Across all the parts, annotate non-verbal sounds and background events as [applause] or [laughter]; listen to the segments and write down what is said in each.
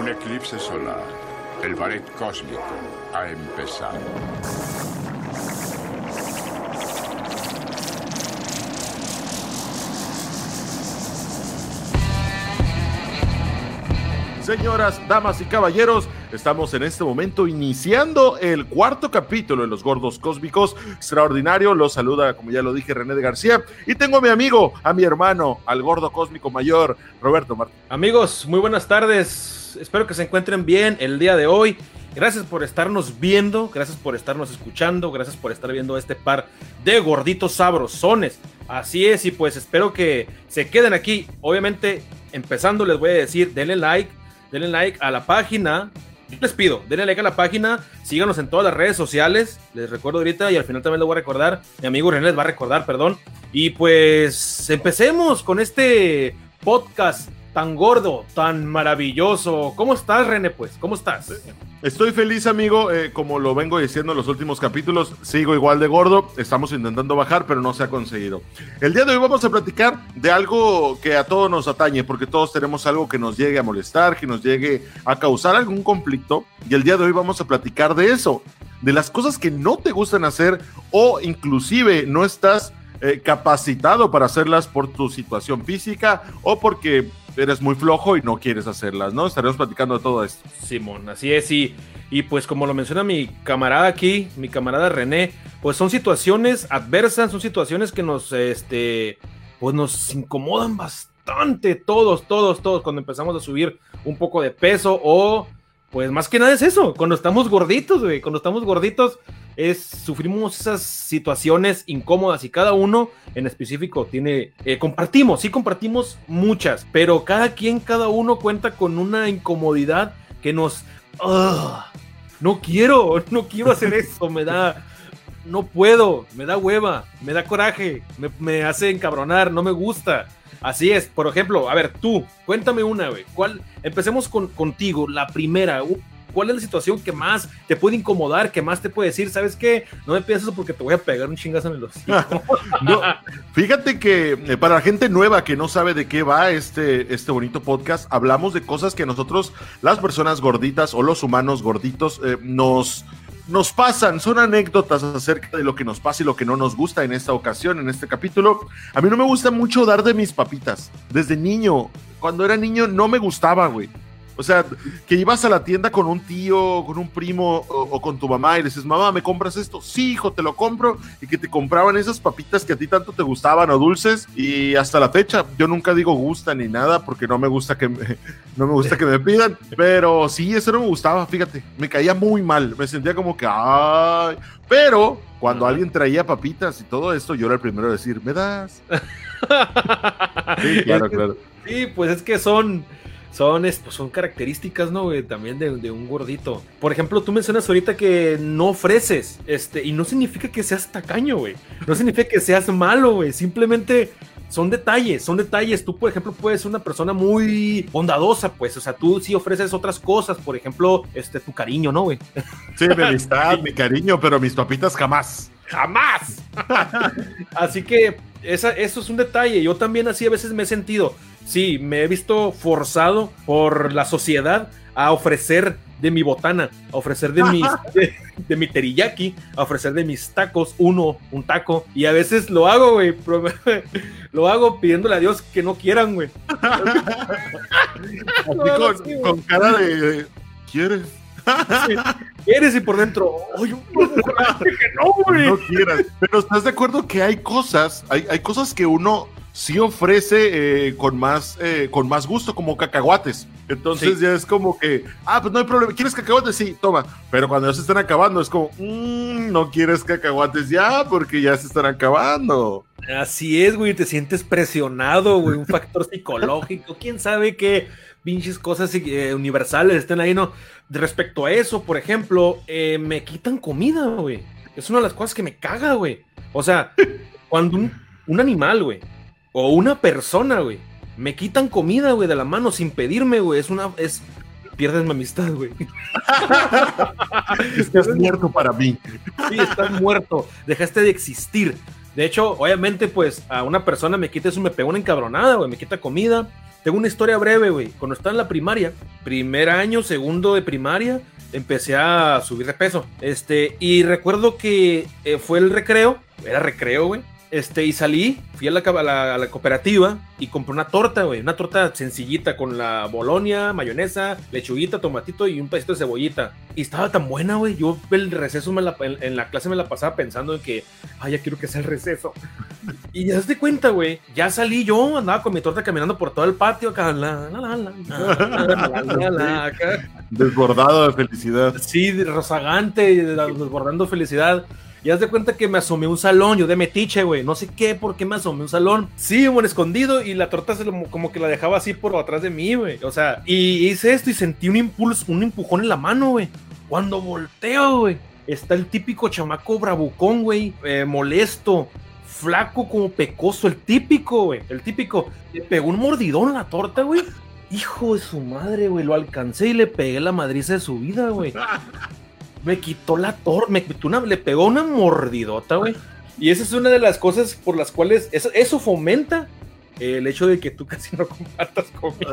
Un eclipse solar. El ballet cósmico ha empezado. Señoras, damas y caballeros, estamos en este momento iniciando el cuarto capítulo de Los Gordos Cósmicos. Extraordinario, los saluda, como ya lo dije, René de García. Y tengo a mi amigo, a mi hermano, al gordo cósmico mayor, Roberto Martín. Amigos, muy buenas tardes. Espero que se encuentren bien el día de hoy. Gracias por estarnos viendo, gracias por estarnos escuchando, gracias por estar viendo este par de gorditos sabrosones. Así es, y pues espero que se queden aquí. Obviamente, empezando les voy a decir, denle like, denle like a la página. Les pido, denle like a la página, síganos en todas las redes sociales. Les recuerdo ahorita y al final también les voy a recordar. Mi amigo René les va a recordar, perdón. Y pues empecemos con este podcast tan gordo, tan maravilloso. ¿Cómo estás, René? Pues, ¿cómo estás? Estoy feliz, amigo. Eh, como lo vengo diciendo en los últimos capítulos, sigo igual de gordo. Estamos intentando bajar, pero no se ha conseguido. El día de hoy vamos a platicar de algo que a todos nos atañe, porque todos tenemos algo que nos llegue a molestar, que nos llegue a causar algún conflicto. Y el día de hoy vamos a platicar de eso, de las cosas que no te gustan hacer o inclusive no estás eh, capacitado para hacerlas por tu situación física o porque eres muy flojo y no quieres hacerlas, ¿no? Estaremos platicando de todo esto. Simón, así es, y, y pues como lo menciona mi camarada aquí, mi camarada René, pues son situaciones adversas, son situaciones que nos, este, pues nos incomodan bastante, todos, todos, todos, cuando empezamos a subir un poco de peso o, pues más que nada es eso, cuando estamos gorditos, güey, cuando estamos gorditos, es, sufrimos esas situaciones incómodas y cada uno en específico tiene, eh, compartimos, sí compartimos muchas, pero cada quien, cada uno cuenta con una incomodidad que nos... no quiero, [laughs] no quiero hacer eso, me da... No puedo, me da hueva, me da coraje, me hace encabronar, no me gusta. Así es, por ejemplo, a ver, tú, cuéntame una, güey. ¿Cuál? Empecemos con, contigo, la primera. ¿Cuál es la situación que más te puede incomodar, que más te puede decir, sabes qué? No me pidas eso porque te voy a pegar un chingazo en el hocico. [laughs] No, fíjate que eh, para la gente nueva que no sabe de qué va este, este bonito podcast, hablamos de cosas que nosotros, las personas gorditas o los humanos gorditos, eh, nos, nos pasan, son anécdotas acerca de lo que nos pasa y lo que no nos gusta en esta ocasión, en este capítulo. A mí no me gusta mucho dar de mis papitas. Desde niño, cuando era niño, no me gustaba, güey. O sea, que ibas a la tienda con un tío, con un primo o, o con tu mamá y le dices, mamá, ¿me compras esto? Sí, hijo, te lo compro. Y que te compraban esas papitas que a ti tanto te gustaban o dulces. Y hasta la fecha, yo nunca digo gusta ni nada porque no me gusta que me, [laughs] no me, gusta que me pidan. Pero sí, eso no me gustaba, fíjate. Me caía muy mal. Me sentía como que, ay. Pero cuando alguien traía papitas y todo esto, yo era el primero a decir, ¿me das? [laughs] Sí, claro, claro. Sí, pues es que son, son, es- pues son características, ¿no, güey? También de, de un gordito. Por ejemplo, tú mencionas ahorita que no ofreces, este, y no significa que seas tacaño, güey. No significa que seas malo, güey. Simplemente son detalles, son detalles. Tú, por ejemplo, puedes ser una persona muy bondadosa, pues. O sea, tú sí ofreces otras cosas, por ejemplo, este, tu cariño, ¿no, güey? Sí, mi amistad, mi cariño, pero mis papitas jamás. ¡Jamás! [laughs] así que esa, eso es un detalle. Yo también así a veces me he sentido. Sí, me he visto forzado por la sociedad a ofrecer de mi botana, a ofrecer de, mis, [laughs] de, de mi teriyaki, a ofrecer de mis tacos, uno, un taco. Y a veces lo hago, güey. [laughs] Lo hago pidiéndole a Dios que no quieran, güey. Con, sí, con cara de. ¿Quieres? Quieres y por dentro, ¡ay, no, que no, güey! No quieras. Pero ¿estás de acuerdo que hay cosas, hay, hay cosas que uno sí ofrece eh, con, más, eh, con más gusto, como cacahuates? Entonces Sí. ya es como que, ah, pues no hay problema. ¿Quieres cacahuates? Sí, toma. Pero cuando ya se están acabando, es como, "Mm, no quieres cacahuates ya, porque ya se están acabando. Así es, güey, te sientes presionado, güey, un factor [laughs] psicológico, quién sabe qué pinches cosas eh, universales estén ahí, ¿no? Respecto a eso, por ejemplo, me quitan comida, güey. Es una de las cosas que me caga, güey. O sea, [laughs] cuando un, un animal, güey, o una persona, güey, me quitan comida, güey, de la mano sin pedirme, güey, es una, es, pierdes mi amistad, güey. Estás muerto para mí. Sí, estás muerto, dejaste de existir. De hecho, obviamente, pues a una persona me quita eso, me pega una encabronada, güey, me quita comida, tengo una historia breve, güey. Cuando estaba en la primaria, primer año, segundo de primaria, empecé a subir de peso. Este, y recuerdo que eh, fue el recreo, era recreo, güey. Este, y salí, fui a la, a la, cooperativa y compré una torta, güey. Una torta sencillita con la bolonia, mayonesa, lechuguita, tomatito y un pedacito de cebollita. Y estaba tan buena, güey. Yo el receso me la, en, la clase me la pasaba pensando en que, ay, ya quiero que sea el receso. [laughs] Y ya te cuenta, güey. Ya salí yo, andaba con mi torta caminando por todo el patio acá. La, la, la, Desbordado de felicidad. Sí, rozagante, desbordando felicidad. Y haz de cuenta que me asomé un salón, yo de metiche, güey. No sé qué, por qué me asomé un salón. Sí, bueno, escondido y la torta se como que la dejaba así por atrás de mí, güey. O sea, y hice esto y sentí un impulso, un empujón en la mano, güey. Cuando volteo, güey, está el típico chamaco bravucón, güey, eh, molesto, flaco como pecoso, el típico, güey, el típico. Le pegó un mordidón a la torta, güey. Hijo de su madre, güey, lo alcancé y le pegué la madriza de su vida, güey. [laughs] me quitó la torre, me quitó una, le pegó una mordidota, güey. Y esa es una de las cosas por las cuales eso, fomenta el hecho de que tú [laughs] casi no compartas conmigo.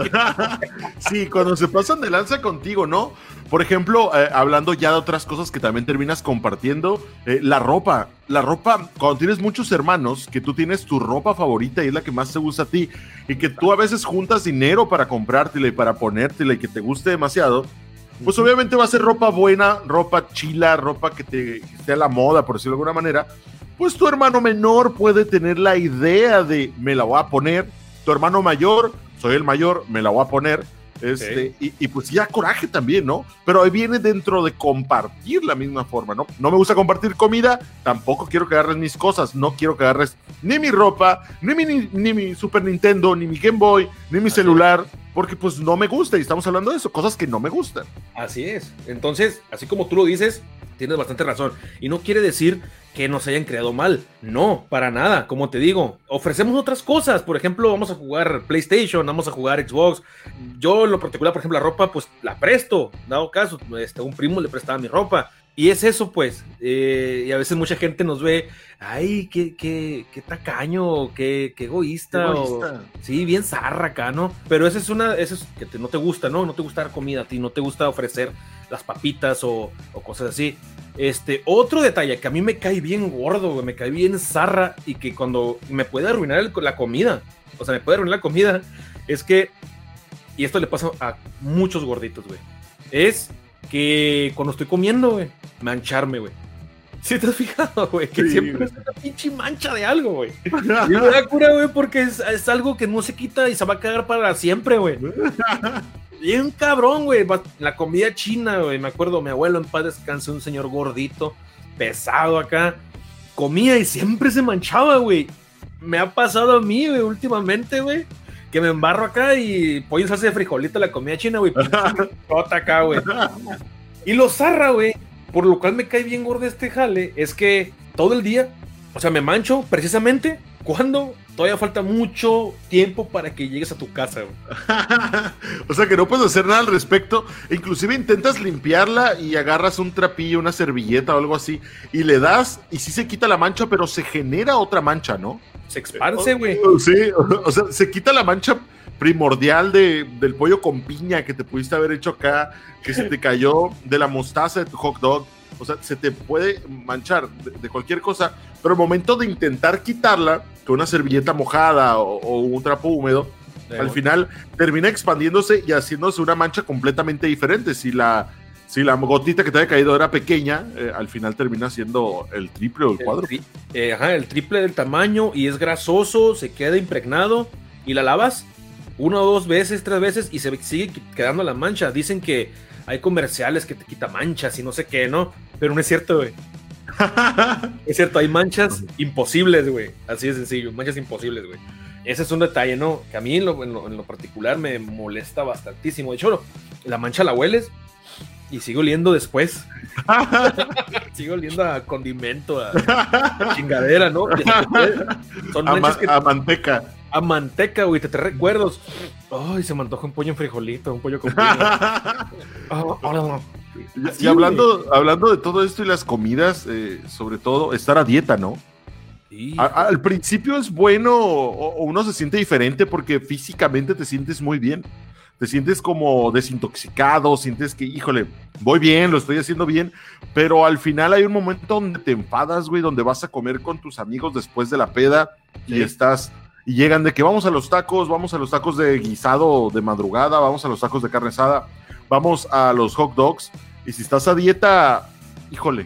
[laughs] sí, cuando se pasan de lanza contigo, ¿no? Por ejemplo, eh, hablando ya de otras cosas que también terminas compartiendo, eh, la ropa. La ropa, cuando tienes muchos hermanos, que tú tienes tu ropa favorita y es la que más te gusta a ti, y que tú a veces juntas dinero para comprártela y para ponértela y que te guste demasiado, pues obviamente va a ser ropa buena, ropa chila, ropa que te esté a la moda, por decirlo de alguna manera. Pues tu hermano menor puede tener la idea de me la voy a poner. Tu hermano mayor, soy el mayor, me la voy a poner. Este, y, pues ya coraje también, ¿no? Pero ahí viene dentro de compartir la misma forma, ¿no? No me gusta compartir comida, tampoco quiero que agarres mis cosas, no quiero que agarres ni mi ropa, ni mi, ni, mi Super Nintendo, ni mi Game Boy, ni mi celular, porque pues no me gusta y estamos hablando de eso, cosas que no me gustan. Así es. Entonces, así como tú lo dices, tienes bastante razón. Y no quiere decir que nos hayan creado mal. No, para nada. Como te digo, ofrecemos otras cosas. Por ejemplo, vamos a jugar PlayStation, vamos a jugar Xbox. Yo, en lo particular, por ejemplo, la ropa, pues la presto. Dado caso, este, un primo le prestaba mi ropa. Y es eso, pues. Eh, y a veces mucha gente nos ve, ay, qué, qué, qué tacaño, qué, qué egoísta. sí, bien zarra acá, ¿no? Pero esa es una, eso es que no te gusta, ¿no? No te gusta dar comida a ti, no te gusta ofrecer las papitas o, o cosas así. Este, otro detalle que a mí me cae bien gordo, me cae bien zarra y que cuando me puede arruinar la comida, o sea, me puede arruinar la comida, es que, y esto le pasa a muchos gorditos, güey, es que cuando estoy comiendo, güey, mancharme, güey. ¿Sí te has fijado, güey? Que siempre es una pinche mancha de algo, güey. [laughs] Y me da cura, güey, porque es, es, algo que no se quita y se va a cagar para siempre, güey. [laughs] Bien cabrón, güey. La comida china, güey. Me acuerdo, mi abuelo en paz descanse, un señor gordito, pesado acá. Comía y siempre se manchaba, güey. Me ha pasado a mí, güey, últimamente, güey. Que me embarro acá y pollo en salsa de frijolito la comida china, güey. [laughs] Acá, güey. Y lo zarra, güey. Por lo cual me cae bien gordo este jale. Es que todo el día, o sea, me mancho precisamente cuando todavía falta mucho tiempo para que llegues a tu casa. [laughs] o sea que no puedes hacer nada al respecto. Inclusive intentas limpiarla y agarras un trapillo, una servilleta o algo así y le das y sí se quita la mancha, pero se genera otra mancha, ¿no? Se expanse, güey. Sí, [laughs] o sea, se quita la mancha primordial de, del pollo con piña que te pudiste haber hecho acá, que se te cayó de la mostaza de tu hot dog. O sea, se te puede manchar de, cualquier cosa, pero al momento de intentar quitarla con una servilleta mojada o, un trapo húmedo, al final termina expandiéndose y haciéndose una mancha completamente diferente. Si la, si la gotita que te había caído era pequeña, eh, al final termina siendo el triple o el, cuadro. Eh, ajá, el triple del tamaño y es grasoso, se queda impregnado y la lavas una o dos veces, tres veces y se sigue quedando la mancha. Dicen que hay comerciales que te quita manchas y no sé qué, ¿no? Pero no es cierto, güey. [laughs] es cierto, hay manchas imposibles, güey. Así de sencillo, manchas imposibles, güey. Ese es un detalle, ¿no? Que a mí en lo, particular me molesta bastantísimo. De hecho, la mancha la hueles y sigo oliendo después. [laughs] sigo oliendo a condimento, a, [laughs] chingadera, ¿no? Son a manteca a manteca, güey, te, te recuerdos. Ay, se me antoja un pollo en frijolito, un pollo con oh, [laughs] y, hablando, hablando de todo esto y las comidas, eh, sobre todo, estar a dieta, ¿no? al principio es bueno o, uno se siente diferente porque físicamente te sientes muy bien. Te sientes como desintoxicado, sientes que, híjole, voy bien, lo estoy haciendo bien, pero al final hay un momento donde te enfadas, güey, donde vas a comer con tus amigos después de la peda y estás y llegan de que vamos a los tacos, vamos a los tacos de guisado de madrugada, vamos a los tacos de carne asada, vamos a los hot dogs. Y si estás a dieta, híjole,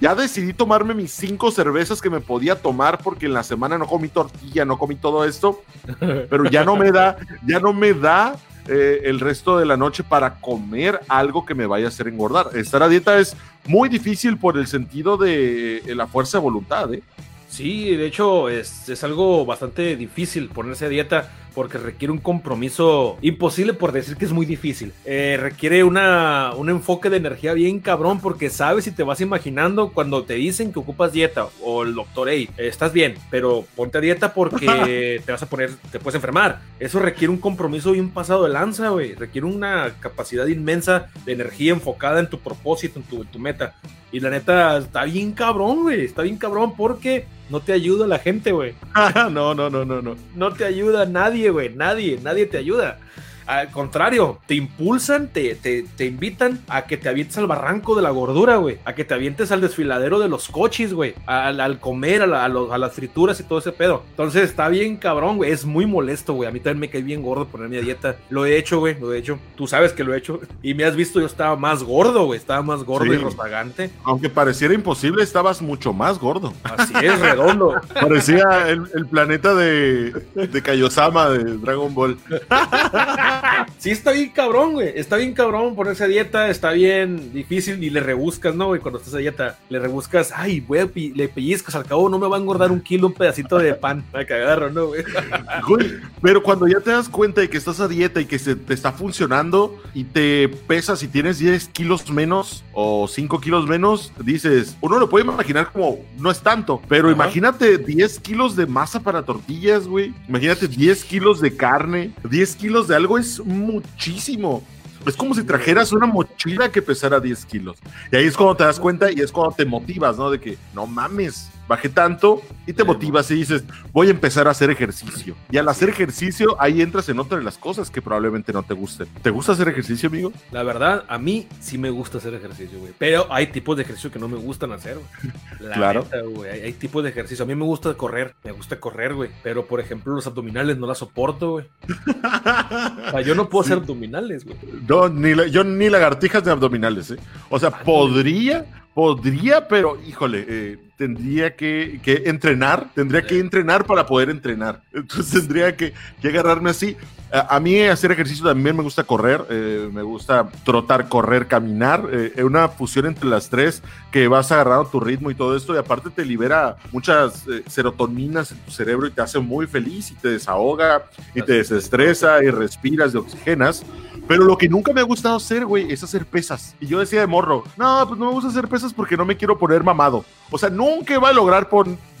ya decidí tomarme mis cinco cervezas que me podía tomar porque en la semana no comí tortilla, no comí todo esto, [laughs] pero ya no me da, ya no me da eh, el resto de la noche para comer algo que me vaya a hacer engordar. Estar a dieta es muy difícil por el sentido de eh, la fuerza de voluntad. ¿eh? Sí, de hecho es, es algo bastante difícil ponerse a dieta porque requiere un compromiso imposible por decir que es muy difícil. Eh, requiere una, un enfoque de energía bien cabrón porque sabes y te vas imaginando cuando te dicen que ocupas dieta o el doctor, hey, estás bien, pero ponte a dieta porque [laughs] te vas a poner, te puedes enfermar. Eso requiere un compromiso bien pasado de lanza, güey. Requiere una capacidad inmensa de energía enfocada en tu propósito, en tu, en tu meta. Y la neta, está bien cabrón, güey. Está bien cabrón porque no te ayuda la gente, güey. [laughs] no, no, no, no, no. No te ayuda nadie, güey. Nadie, nadie te ayuda. Al contrario, te impulsan, te, te, invitan a que te avientes al barranco de la gordura, güey. A que te avientes al desfiladero de los coches, güey. Al, comer, a, las frituras y todo ese pedo. Entonces está bien cabrón, güey. Es muy molesto, güey. A mí también me cae bien gordo ponerme a dieta. Lo he hecho, güey. Lo he hecho. Tú sabes que lo he hecho. [laughs] Y me has visto, yo estaba más gordo, güey. Estaba más gordo y rozagante. Aunque pareciera imposible, estabas mucho más gordo. Así es, redondo. [laughs] Parecía el, planeta de, de Kaiosama de Dragon Ball. [laughs] sí, está bien cabrón, güey. Está bien cabrón ponerse a dieta, está bien difícil y le rebuscas, ¿no, güey? Cuando estás a dieta, le rebuscas, ay, güey, le pellizcas, al cabo no me va a engordar un kilo, un pedacito de pan. [laughs] Me agarro, ¿no, [laughs] güey? Pero cuando ya te das cuenta de que estás a dieta y que se te está funcionando y te pesas y tienes 10 kilos menos o 5 kilos menos, dices, uno lo puede imaginar como no es tanto, pero imagínate 10 kilos de masa para tortillas, güey. Imagínate 10 kilos de carne, 10 kilos de algo es muchísimo. Es como si trajeras una mochila que pesara 10 kilos. Y ahí es cuando te das cuenta y es cuando te motivas, ¿no? De que no mames, bajé tanto y te motivas y dices, voy a empezar a hacer ejercicio. Y al hacer ejercicio, ahí entras en otra de las cosas que probablemente no te gusten. ¿Te gusta hacer ejercicio, amigo? La verdad, a mí sí me gusta hacer ejercicio, güey. Pero hay tipos de ejercicio que no me gustan hacer, güey. [laughs] claro. güey. Hay, tipos de ejercicio. A mí me gusta correr, me gusta correr, güey. Pero, por ejemplo, los abdominales no la soporto, güey. [laughs] o sea, yo no puedo hacer abdominales, güey. No, ni yo ni lagartijas de abdominales, ¿eh? O sea, podría, podría, pero híjole, eh, tendría que, entrenar, tendría que entrenar para poder entrenar. Entonces tendría que, agarrarme así. A, mí hacer ejercicio también me gusta correr, eh, me gusta trotar, correr, caminar. Eh, es una fusión entre las tres que vas agarrando tu ritmo y todo esto. Y aparte te libera muchas eh, serotoninas en tu cerebro y te hace muy feliz y te desahoga y te desestresa y respiras y oxigenas. Pero lo que nunca me ha gustado hacer, güey, es hacer pesas. Y yo decía de morro, no, pues no me gusta hacer pesas porque no me quiero poner mamado. O sea, nunca iba a lograr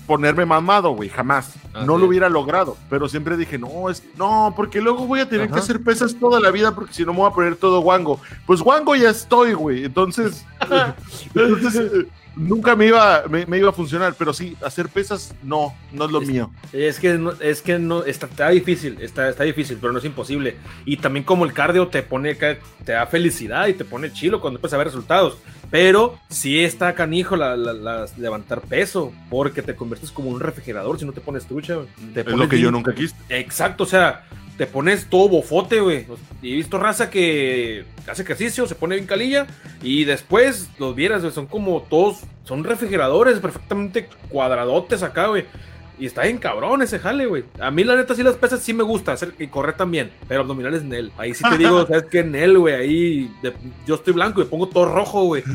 ponerme mamado, güey, jamás. no lo hubiera logrado. Pero siempre dije, no, es no, porque luego voy a tener que hacer pesas toda la vida porque si no me voy a poner todo guango. Pues guango ya estoy, güey. Entonces, [laughs] [laughs] entonces nunca me iba, me, iba a funcionar, pero sí, hacer pesas no, no es lo mío. Es que no, es que no, está, difícil, está, está difícil, pero no es imposible. Y también como el cardio te pone, te da felicidad y te pone chilo cuando empiezas a ver resultados. Pero sí está canijo la, levantar peso, porque te conviertes como un refrigerador si no te pones trucha. es lo que yo nunca quise. Exacto, o sea, te pones todo bofote, güey. Y he visto raza que hace ejercicio, se pone bien calilla y después los vieras, güey, son como todos, son refrigeradores perfectamente cuadradotes acá, güey. Y está bien cabrón ese jale, güey. A mí, la neta, sí las pesas sí me gusta hacer y correr también. Pero abdominales Nel. Ahí sí te digo, [laughs] ¿sabes qué? Nel, güey. Ahí yo estoy blanco y pongo todo rojo, güey. [laughs]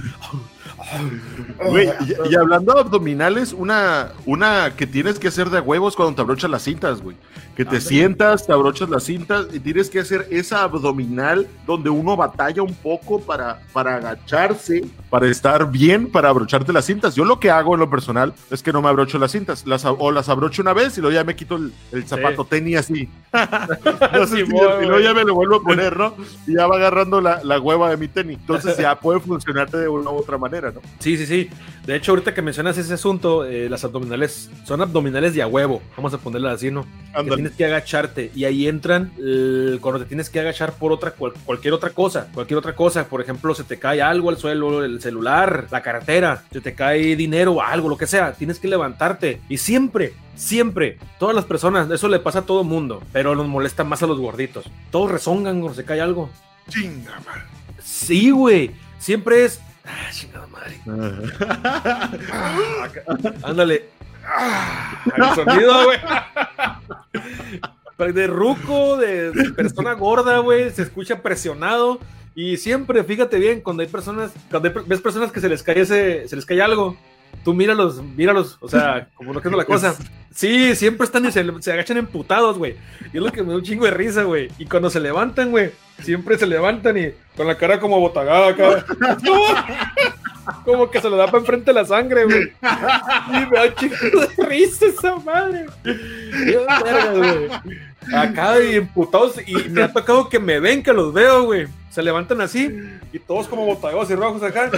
Güey, y, hablando de abdominales, una, una que tienes que hacer de huevos cuando te abrochas las cintas, güey. Que te sientas, te abrochas las cintas y tienes que hacer esa abdominal donde uno batalla un poco para, para agacharse, para estar bien, para abrocharte las cintas. Yo lo que hago en lo personal es que no me abrocho las cintas, las, o las desabrocho una vez y luego ya me quito el, el zapato Sí. tenis así. [laughs] No sé Sí, si- mo, y luego ya me lo vuelvo a poner, ¿no? Y ya va agarrando la, la hueva de mi tenis. Entonces ya puede funcionarte de una u otra manera, ¿no? Sí, sí, sí. De hecho, ahorita que mencionas ese asunto, eh, las abdominales son abdominales de a huevo. Vamos a ponerla así, ¿no? Que tienes que agacharte y ahí entran cuando te tienes que agachar por otra cual- cualquier otra cosa, cualquier otra cosa, por ejemplo, se te cae algo al suelo, el celular, la cartera, se te cae dinero o algo, lo que sea, tienes que levantarte y siempre Siempre, todas las personas, eso le pasa a todo mundo, pero nos molesta más a los gorditos. Todos rezongan cuando se cae algo. Chinga, madre. Sí, güey. Siempre es. Ah, chingada madre. Ah, [laughs] Ándale. Ah, el sonido, güey. De ruco, de, de persona gorda, güey, se escucha presionado. Y siempre, fíjate bien, cuando hay personas, cuando hay- ves personas que se les cae ese, se les cae algo, tú míralos, míralos, o sea, como lo que es la cosa. [laughs] Sí, siempre están y se, se agachan emputados, güey. Y es lo que me da un chingo de risa, güey. Y cuando se levantan, güey, siempre se levantan y con la cara como botagada acá. [laughs] Como que se le da para enfrente la sangre, güey. Y me da un chingo de risa esa madre. Güey. Acá y emputados. Y me ha tocado que me ven, que los veo, güey. Se levantan así y todos como botagados y rojos acá.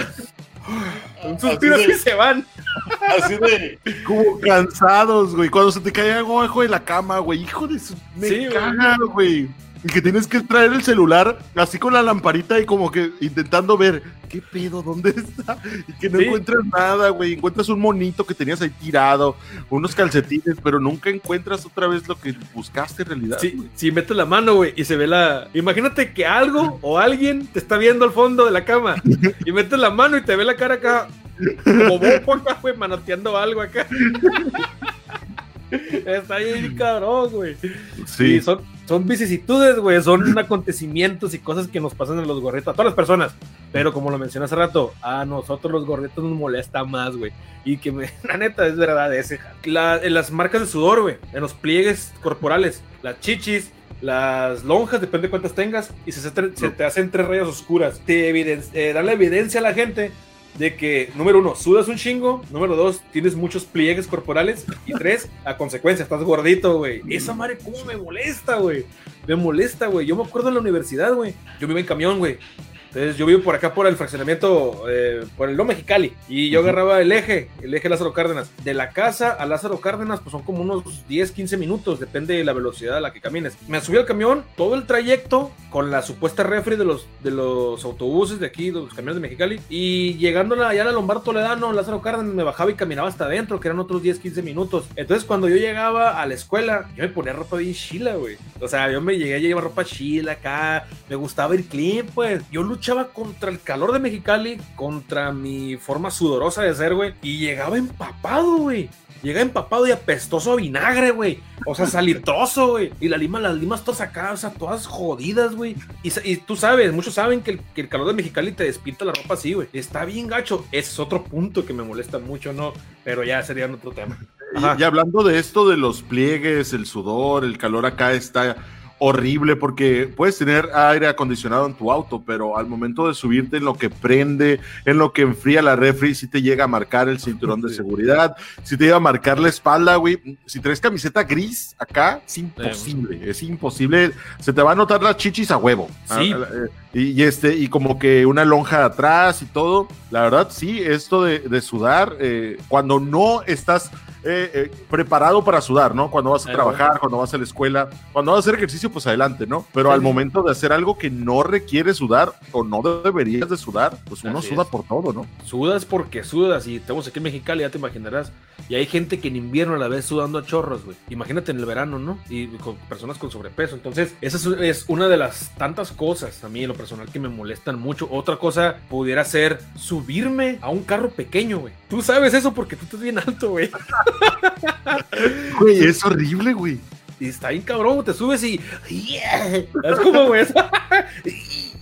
Un suspiro Así así de- se van. [laughs] Así de como cansados, güey. Cuando se te cae algo abajo de la cama, güey. Hijo de su. Me Sí, güey. caga, güey. Y que tienes que traer el celular así con la lamparita y como que intentando ver qué pedo, dónde está. Y que no Sí. encuentras nada, güey. Encuentras un monito que tenías ahí tirado, unos calcetines, pero nunca encuentras otra vez lo que buscaste en realidad. Si, si metes la mano, güey, y se ve la. Imagínate que algo o alguien te está viendo al fondo de la cama y metes la mano y te ve la cara acá, como acá, güey, manoteando algo acá. [laughs] Está ahí, cabrón, güey. Sí, son, son vicisitudes, güey, son [laughs] acontecimientos y cosas que nos pasan a los gorritos, a todas las personas. Pero como lo mencioné hace rato, a nosotros los gorritos nos molesta más, güey. Y que me, [laughs] la neta es verdad ese. La- en las marcas de sudor, güey, en los pliegues corporales, las chichis, las lonjas, depende de cuántas tengas, y se, se- te hacen tres rayas oscuras. Te eh, dan la evidencia a la gente de que, número uno, sudas un chingo, número dos, tienes muchos pliegues corporales, y tres, a consecuencia, estás gordito, güey. Esa madre, ¿cómo me molesta, güey? Me molesta, güey. Yo me acuerdo en la universidad, güey. Yo vivo en camión, güey. Entonces yo vivo por acá por el fraccionamiento, eh, por el Lo Mexicali. Y yo agarraba el eje, el eje Lázaro Cárdenas. De la casa a Lázaro Cárdenas, pues son como unos 10, 15 minutos, depende de la velocidad a la que camines. Me subí al camión, todo el trayecto, con la supuesta refri de los, de los autobuses de aquí, de los camiones de Mexicali. Y llegando allá a la Lombardo Toledano, Lázaro Cárdenas, me bajaba y caminaba hasta adentro, que eran otros 10, 15 minutos. Entonces cuando yo llegaba a la escuela, yo me ponía ropa bien chila, güey. O sea, yo me llegué a llevar ropa chila acá, me gustaba ir clean, pues. Yo luchaba contra el calor de Mexicali, contra mi forma sudorosa de ser, güey. Y llegaba empapado, güey. Llegaba empapado y apestoso a vinagre, güey. O sea, salitroso, güey. Y la lima, las limas todas acá, o sea, todas jodidas, güey. Y, tú sabes, muchos saben que el, que el calor de Mexicali te despinta la ropa así, güey. Está bien gacho. Ese es otro punto que me molesta mucho, ¿no? Pero ya sería otro tema. Y hablando de esto de los pliegues, el sudor, el calor acá está horrible porque puedes tener aire acondicionado en tu auto, pero al momento de subirte en lo que prende, en lo que enfría la refri, si te llega a marcar el cinturón de Sí. seguridad, si te llega a marcar la espalda, güey, si traes camiseta gris acá, es imposible, es imposible, se te va a notar las chichis a huevo. Sí. Ah, eh, y, y este, y como que una lonja atrás y todo, la verdad, sí, esto de, de sudar, eh, cuando no estás eh, eh, preparado para sudar, ¿no? Cuando vas a trabajar, cuando vas a la escuela, cuando vas a hacer ejercicio, pues adelante, ¿no? Pero Sí, al momento de hacer algo que no requiere sudar o no deberías de sudar, pues uno Así suda es. por todo, ¿no? Sudas porque sudas y estamos aquí en Mexicali, ya te imaginarás. Y hay gente que en invierno la ves sudando a chorros, güey. Imagínate en el verano, ¿no? Y con personas con sobrepeso. Entonces, esa es, es una de las tantas cosas a mí en lo personal que me molestan mucho. Otra cosa pudiera ser subirme a un carro pequeño, güey. Tú sabes eso porque tú estás bien alto, güey. [laughs] Güey, es horrible, güey. Y está bien cabrón, te subes y. Es como, güey. [laughs]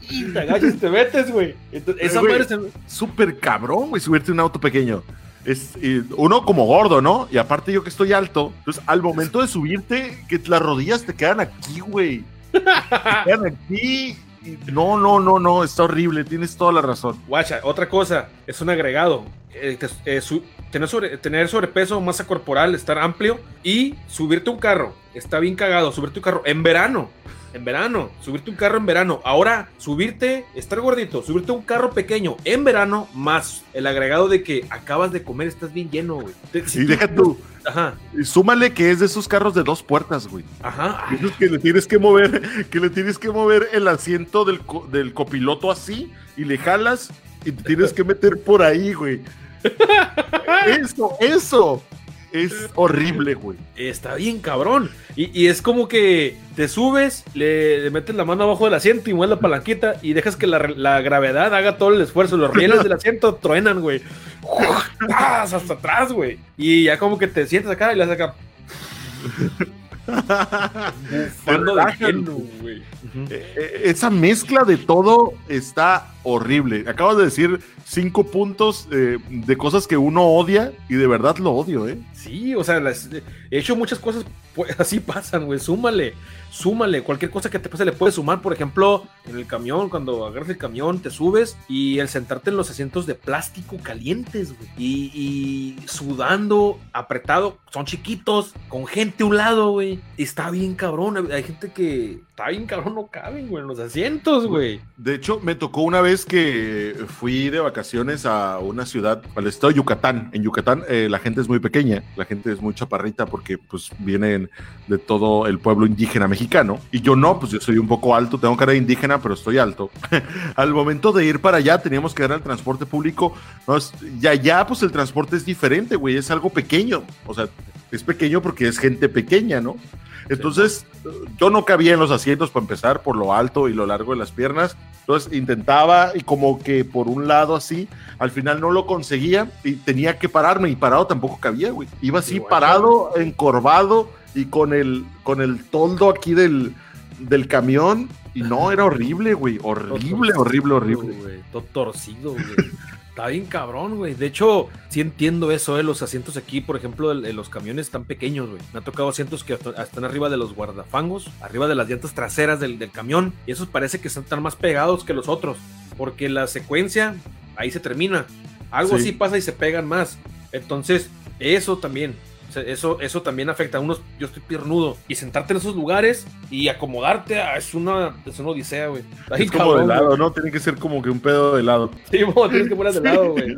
Y te agachas y te metes, güey. Esa madre se Súper cabrón, güey, subirte a un auto pequeño. Es, uno como gordo, ¿no? Y aparte yo que estoy alto, entonces al momento de subirte, que las rodillas te quedan aquí, güey. Te quedan aquí no, no, no, no, está horrible, tienes toda la razón. Guacha, otra cosa, es un agregado. Eh, te- eh, su- tener, sobre- tener sobrepeso, masa corporal, estar amplio y subirte un carro. Está bien cagado, subirte un carro en verano. En verano, subirte un carro en verano. Ahora, subirte, estar gordito, subirte un carro pequeño en verano, más el agregado de que acabas de comer, estás bien lleno, güey. Si Y tú- deja tú, Ajá, y súmale que es de esos carros de dos puertas, güey. ajá. Esos que le tienes que mover, que le tienes que mover el asiento del, co- del copiloto así y le jalas y te tienes que meter por ahí, güey. Eso, eso es horrible, güey. Está bien cabrón. Y, y es como que te subes, le, le metes la mano abajo del asiento y mueves la palanquita y dejas que la, la gravedad haga todo el esfuerzo. Los rieles del asiento truenan, güey. Hasta atrás, güey. Y ya como que te sientes acá y acá. [laughs] Bufando de lleno, güey. Eh, eh, Esa mezcla de todo está horrible. Acabas de decir cinco puntos eh, de cosas que uno odia y de verdad lo odio, ¿eh? Sí, o sea, he hecho muchas cosas, pues, [laughs] así pasan, güey. Súmale, súmale. Cualquier cosa que te pase le puedes sumar. Por ejemplo, en el camión, cuando agarras el camión, te subes y el sentarte en los asientos de plástico calientes, güey. Y, y sudando, apretado, son chiquitos, con gente a un lado, güey. Está bien cabrón. Hay gente que está bien cabrón, no caben, güey, en los asientos, güey. De hecho, me tocó una vez que fui de vacaciones a una ciudad, al estado de Yucatán. En Yucatán eh, la gente es muy pequeña, la gente es muy chaparrita porque pues vienen de todo el pueblo indígena mexicano. Y yo no, pues yo soy un poco alto, tengo cara de indígena, pero estoy alto. [laughs] al momento de ir para allá teníamos que dar al transporte público. No, y allá pues el transporte es diferente, güey, es algo pequeño. O sea, es pequeño porque es gente pequeña, ¿no? Entonces, yo no cabía en los asientos para empezar por lo alto y lo largo de las piernas. Entonces intentaba y como que por un lado así, al final no lo conseguía y tenía que pararme y parado tampoco cabía, güey. Iba así Igual. parado, encorvado y con el, con el toldo aquí del, del camión y no, era horrible, güey. Horrible, horrible, horrible. Todo torcido, güey. Está bien cabrón, güey. De hecho, sí entiendo eso, ¿eh? Los asientos aquí, por ejemplo, el- los camiones están pequeños, güey. Me ha tocado asientos que hasta- están arriba de los guardafangos, arriba de las llantas traseras del, del camión. Y esos parece que están más pegados que los otros. Porque la secuencia ahí se termina. Algo Sí. así pasa y se pegan más. Entonces, eso también. Sea, Eso, eso también afecta a unos. Yo estoy piernudo. Y sentarte en esos lugares y acomodarte ah, es una, es una odisea, güey. Es como de güey. lado, ¿no? Tiene que ser como que un pedo de lado. Sí, tienes que ponerlas de lado, güey.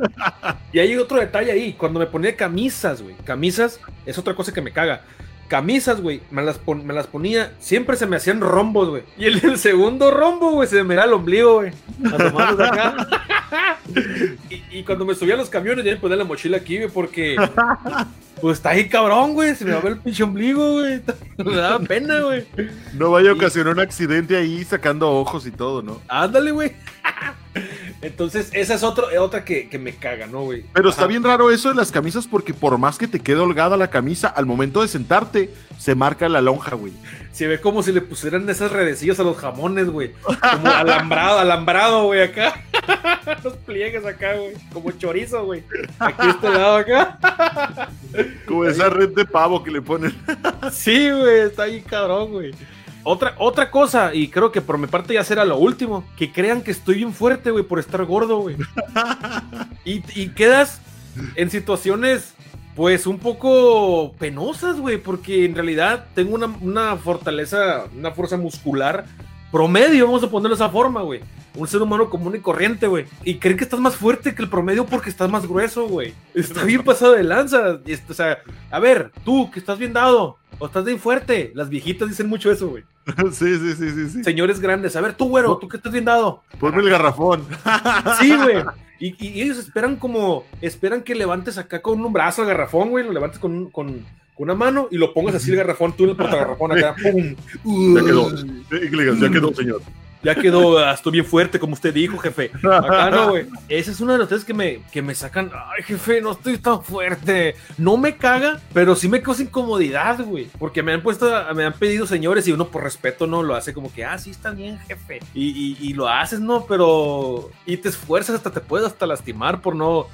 Y hay otro detalle ahí. Cuando me ponía camisas, güey. Camisas es otra cosa que me caga. Camisas, güey, me las, pon- me las ponía, siempre se me hacían rombos, güey. Y el, el segundo rombo, güey, se me miraba el ombligo, güey. Asomándose acá. [laughs] y, y cuando me subía a los camiones, ya me ponía la mochila aquí, güey, porque. Pues está ahí cabrón, güey. Se me va a ver el pinche ombligo, güey. [laughs] Me daba pena, güey. No vaya a Y- ocasionar un accidente ahí sacando ojos y todo, ¿no? Ándale, güey. Entonces, esa es otro, otra que, que me caga, ¿no, güey? Pero está bien raro eso de las camisas porque por más que te quede holgada la camisa, al momento de sentarte, se marca la lonja, güey. Se ve como si le pusieran esas redecillas a los jamones, güey. Como alambrado, alambrado, güey, acá. [laughs] los pliegues acá, güey. Como chorizo, güey. Aquí este lado acá. Como esa red de pavo que le ponen. Sí, güey, está ahí cabrón, güey. Otra, otra cosa, y creo que por mi parte ya será lo último, que crean que estoy bien fuerte, güey, por estar gordo, güey. [laughs] Y, y quedas en situaciones, pues, un poco penosas, güey, porque en realidad tengo una, una fortaleza, una fuerza muscular promedio, vamos a ponerlo de esa forma, güey. Un ser humano común y corriente, güey. Y creen que estás más fuerte que el promedio porque estás más grueso, güey. Está bien pasado de lanza. O sea, a ver, tú que estás bien dado o estás bien fuerte. Las viejitas dicen mucho eso, güey. [laughs] sí, sí, sí, sí, sí. Señores grandes, a ver, tú, güero, tú que estás bien dado. Ponme el garrafón. Sí, güey. [laughs] Y, y ellos esperan como, esperan que levantes acá con un brazo el garrafón, güey, lo levantes con, un- con, con una mano y lo pongas así el garrafón, tú el portagarrafón acá, [laughs] pum. Ya quedó. Ya quedó, señor. Ya quedó, ah, estoy bien fuerte, como usted dijo, jefe. Acá güey. Esa es una de las veces que me, que me sacan. Ay, jefe, no estoy tan fuerte. No me caga, pero sí me causa incomodidad, güey. Porque me han puesto, me han pedido señores y uno por respeto no lo hace como que, ah, sí, está bien, jefe. Y, y- y lo haces, ¿no? Pero. Y te esfuerzas hasta te puedes hasta lastimar por no.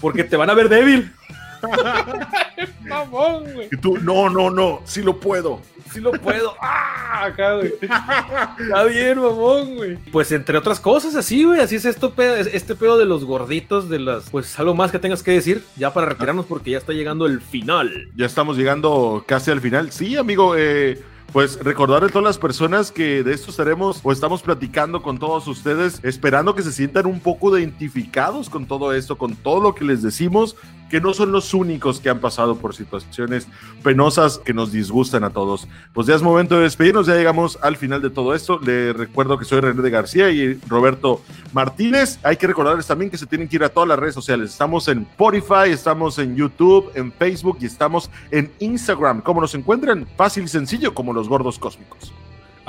Porque te van a ver débil. [laughs] [laughs] Mamón, güey. Y tú, no, no, no, sí lo puedo. Sí lo puedo. [laughs] ¡Ah! Acá, güey. [laughs] Está bien, mamón, güey. Pues entre otras cosas, así, güey. Así es esto, este pedo de los gorditos, de las. Pues algo más que tengas que decir, ya para retirarnos, porque ya está llegando el final. Ya estamos llegando casi al final. Sí, amigo, eh pues recordar a todas las personas que de esto estaremos o estamos platicando con todos ustedes, esperando que se sientan un poco identificados con todo esto, con todo lo que les decimos, que no son los únicos que han pasado por situaciones penosas que nos disgustan a todos. Pues ya es momento de despedirnos, ya llegamos al final de todo esto. Le recuerdo que soy René de García y Roberto Martínez. Hay que recordarles también que se tienen que ir a todas las redes sociales. Estamos en Spotify, estamos en YouTube, en Facebook y estamos en Instagram. ¿Cómo nos encuentran? Fácil y sencillo, como los gordos cósmicos.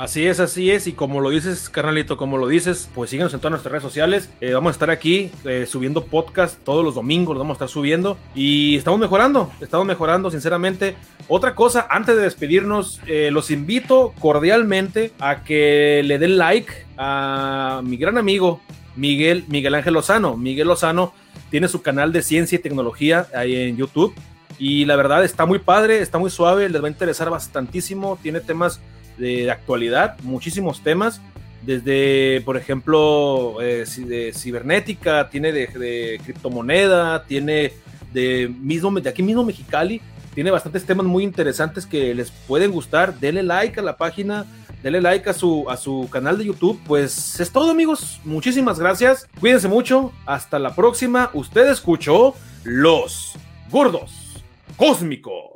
Así es, así es. Y como lo dices, carnalito, como lo dices, pues síguenos en todas nuestras redes sociales. Eh, vamos a estar aquí eh, subiendo podcast todos los domingos, los vamos a estar subiendo. Y estamos mejorando, estamos mejorando, sinceramente. Otra cosa, antes de despedirnos, eh, los invito cordialmente a que le den like a mi gran amigo Miguel, Miguel Ángel Lozano. Miguel Lozano tiene su canal de ciencia y tecnología ahí en YouTube. Y la verdad está muy padre, está muy suave, les va a interesar bastantísimo. Tiene temas de, actualidad, muchísimos temas, desde, por ejemplo, eh, de cibernética, tiene de, criptomoneda, tiene de, mismo, de aquí mismo Mexicali, tiene bastantes temas muy interesantes que les pueden gustar. Denle like a la página, denle like a su, a su canal de YouTube. Pues es todo, amigos. Muchísimas gracias. Cuídense mucho. Hasta la próxima. Usted escuchó Los Gordos Cósmicos.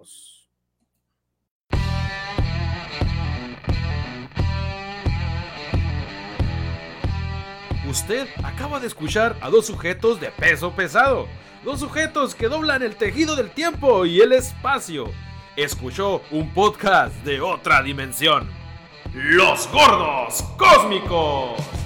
Usted acaba de escuchar a dos sujetos de peso pesado. Dos sujetos que doblan el tejido del tiempo y el espacio. Escuchó un podcast de otra dimensión. Los gordos cósmicos.